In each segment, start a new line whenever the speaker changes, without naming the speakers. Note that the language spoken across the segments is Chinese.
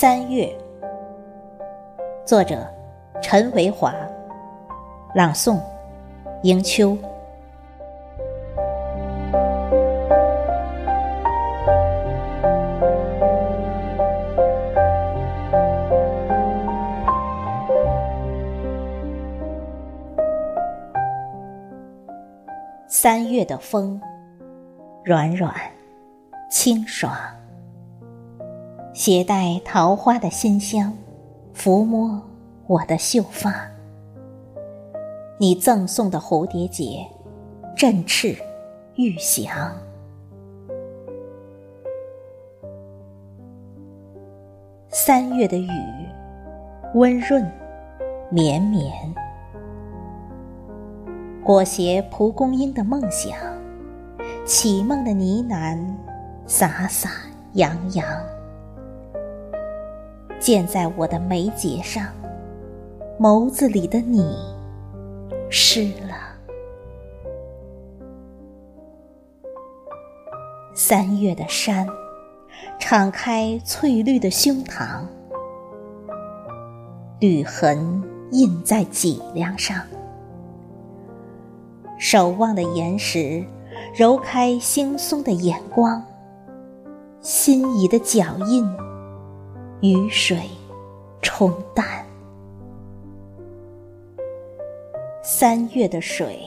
三月，作者陈维华，朗诵迎秋。三月的风，软软，清爽。携带桃花的馨香，抚摸我的秀发。你赠送的蝴蝶结，振翅欲翔。三月的雨，温润绵绵，裹挟蒲公英的梦想，启梦的呢喃，洒洒洋洋。溅在我的眉睫上，眸子里的你湿了。三月的山，敞开翠绿的胸膛，绿痕印在脊梁上。守望的岩石，揉开惺忪的眼光，心仪的脚印。雨水冲淡，三月的水，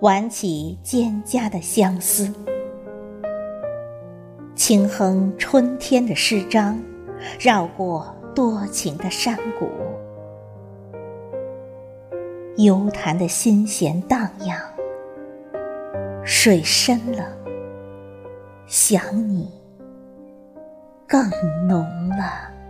挽起蒹葭的相思，轻哼春天的诗章，绕过多情的山谷，幽潭的心弦荡漾，水深了，想你。更浓了。